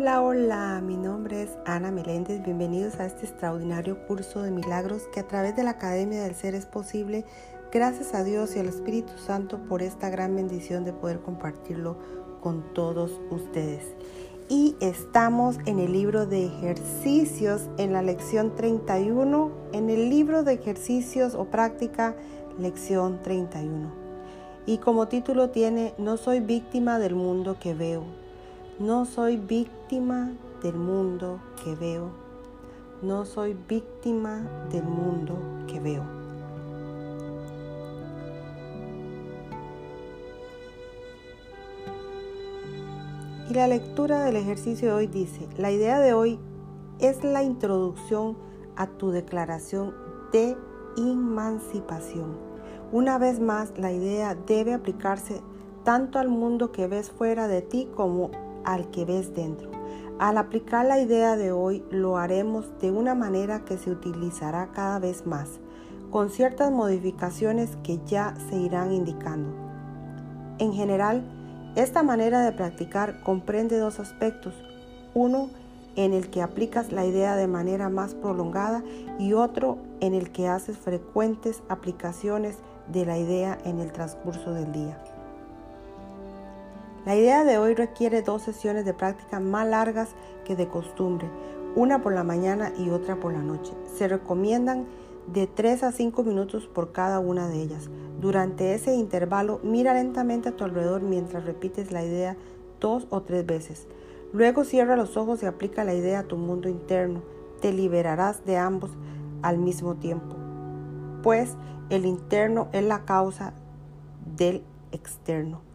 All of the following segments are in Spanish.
Hola, hola, mi nombre es Ana Meléndez. Bienvenidos a este extraordinario curso de milagros que a través de la Academia del Ser es posible. Gracias a Dios y al Espíritu Santo por esta gran bendición de poder compartirlo con todos ustedes. Y estamos en el libro de ejercicios en la lección 31, en el libro de ejercicios o práctica, lección 31. Y como título tiene, No soy víctima del mundo que veo no soy víctima del mundo que veo. No soy víctima del mundo que veo. Y la lectura del ejercicio de hoy dice, la idea de hoy es la introducción a tu declaración de emancipación. Una vez más, la idea debe aplicarse tanto al mundo que ves fuera de ti como al que ves dentro. Al aplicar la idea de hoy lo haremos de una manera que se utilizará cada vez más, con ciertas modificaciones que ya se irán indicando. En general, esta manera de practicar comprende dos aspectos. Uno, en el que aplicas la idea de manera más prolongada y otro en el que haces frecuentes aplicaciones de la idea en el transcurso del día. La idea de hoy requiere dos sesiones de práctica más largas que de costumbre, una por la mañana y otra por la noche. Se recomiendan de 3 a 5 minutos por cada una de ellas. Durante ese intervalo, mira lentamente a tu alrededor mientras repites la idea dos o tres veces. Luego cierra los ojos y aplica la idea a tu mundo interno. Te liberarás de ambos al mismo tiempo, pues el interno es la causa del externo.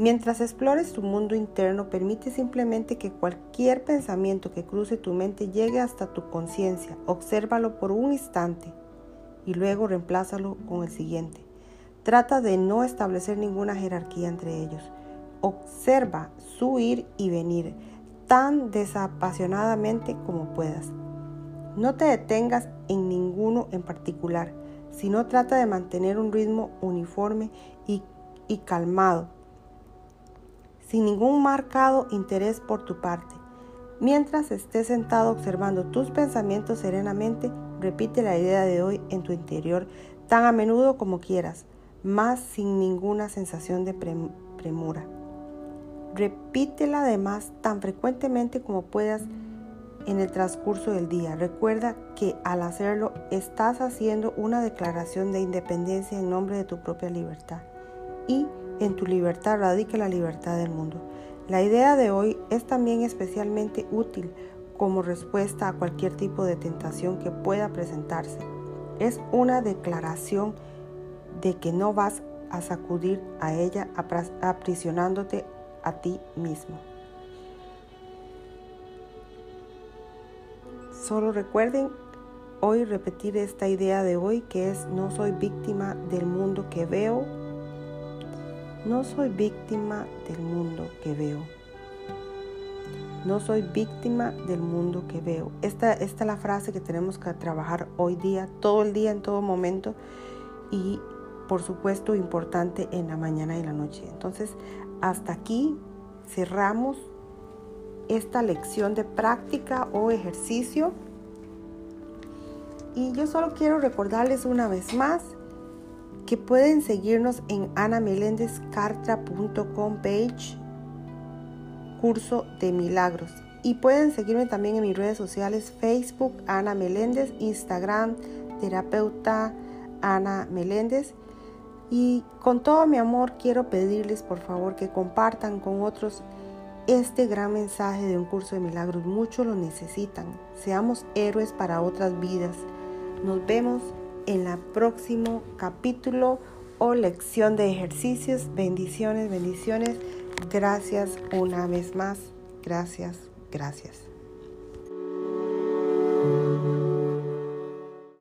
Mientras explores tu mundo interno, permite simplemente que cualquier pensamiento que cruce tu mente llegue hasta tu conciencia. Obsérvalo por un instante y luego reemplázalo con el siguiente. Trata de no establecer ninguna jerarquía entre ellos. Observa su ir y venir tan desapasionadamente como puedas. No te detengas en ninguno en particular, sino trata de mantener un ritmo uniforme y, y calmado sin ningún marcado interés por tu parte. Mientras estés sentado observando tus pensamientos serenamente, repite la idea de hoy en tu interior tan a menudo como quieras, más sin ninguna sensación de premura. Repítela además tan frecuentemente como puedas en el transcurso del día. Recuerda que al hacerlo estás haciendo una declaración de independencia en nombre de tu propia libertad y en tu libertad radica la libertad del mundo. La idea de hoy es también especialmente útil como respuesta a cualquier tipo de tentación que pueda presentarse. Es una declaración de que no vas a sacudir a ella aprisionándote a ti mismo. Solo recuerden hoy repetir esta idea de hoy que es no soy víctima del mundo que veo, no soy víctima del mundo que veo. No soy víctima del mundo que veo. Esta, esta es la frase que tenemos que trabajar hoy día, todo el día, en todo momento. Y por supuesto importante en la mañana y la noche. Entonces, hasta aquí cerramos esta lección de práctica o ejercicio. Y yo solo quiero recordarles una vez más que pueden seguirnos en anamelendezcartra.com page curso de milagros y pueden seguirme también en mis redes sociales Facebook Ana Meléndez, Instagram terapeuta Ana Meléndez y con todo mi amor quiero pedirles por favor que compartan con otros este gran mensaje de un curso de milagros. Muchos lo necesitan. Seamos héroes para otras vidas. Nos vemos en el próximo capítulo o lección de ejercicios. Bendiciones, bendiciones. Gracias una vez más. Gracias, gracias.